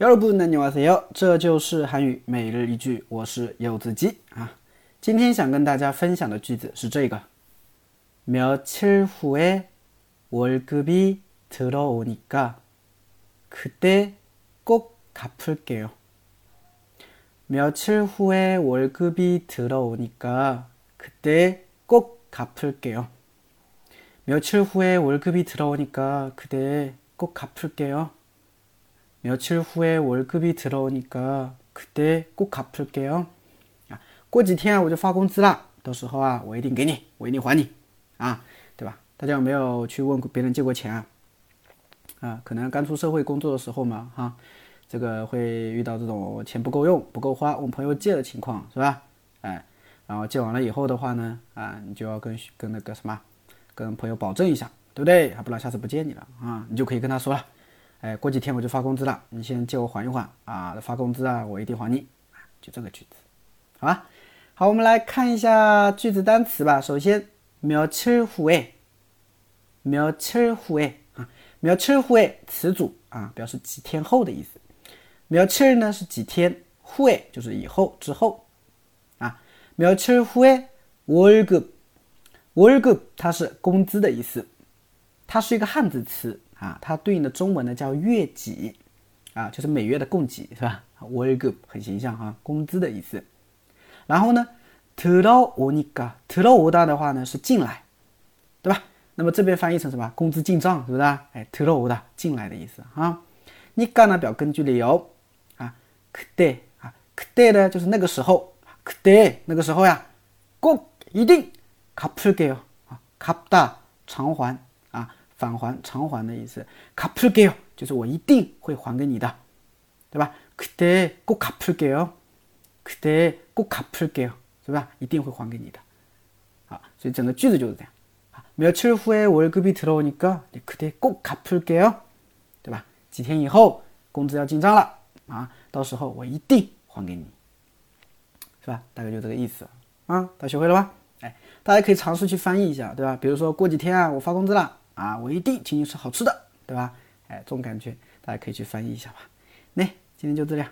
여러분안녕하세 요， 这就是韩语每日一句，我是柚子鸡啊。今天想跟大家分享的句子是这个：며칠후에월급이들어오니까그때꼭갚을게요 며칠 후에 월급이 들어오니까 그때 꼭 갚을게요. 며칠 후에 월급이 들어오니까 그때 꼭 갚을게요. 며칠 후에 월급이 들어오니까 그때 꼭 갚을게요. 过几天我就发工资了，到时候啊，我一定给你，我一定还你啊，对吧？大家有没有去问别人借过钱啊？啊，可能刚出社会工作的时候嘛，哈、这个会遇到这种钱不够用、不够花，问朋友借的情况，是吧？哎，然后借完了以后的话呢，啊，你就要跟跟那个什么，跟朋友保证一下，对不对？还不然下次不借你了啊，你就可以跟他说了， 哎，过几天我就发工资了，你先借我还一还啊，发工资啊，我一定还你，就这个句子，好吧？好，我们来看一下句子单词吧。首先，며칠후 에， 며칠후 에， 啊，며칠후에词组啊，表示几天后的意思。며칠呢是几天，후에就是以后之后啊。며칠후에월 급， 월급它是工资的意思，它是一个汉字词 啊它对应的中文呢叫月几啊就是每月的供给是吧？Very good 很形象啊工资的意思。然后呢 todo or ni ga todo or da 的话呢是进来对吧？那么这边翻译成什么？工资进账是不是哎 todo or 的进来的意思啊。ni ga 呢表根据理由啊 today 啊 today 呢就是那个时候 today 那个时候呀 go 一定 caprigail 啊 cap 大偿还啊返还偿还的意思，卡普给哦，就是我一定会还给你的，对吧？可得过卡普给哦，可得过卡普给哦，是吧？一定会还给你的，好，所以整个句子就是这样啊。며칠후에월급이들어오니까그때꼭갚을게 요， 对吧？几天以后工资要进账了。啊，到时候我一定还给你，是吧？大概就这个意思啊，大家学会了吧？哎，大家可以尝试去翻译一下，对吧？比如说过几天啊，我发工资了 啊，我一定请你吃好吃的，对吧？哎，这种感觉大家可以去翻译一下吧。那今天就这样。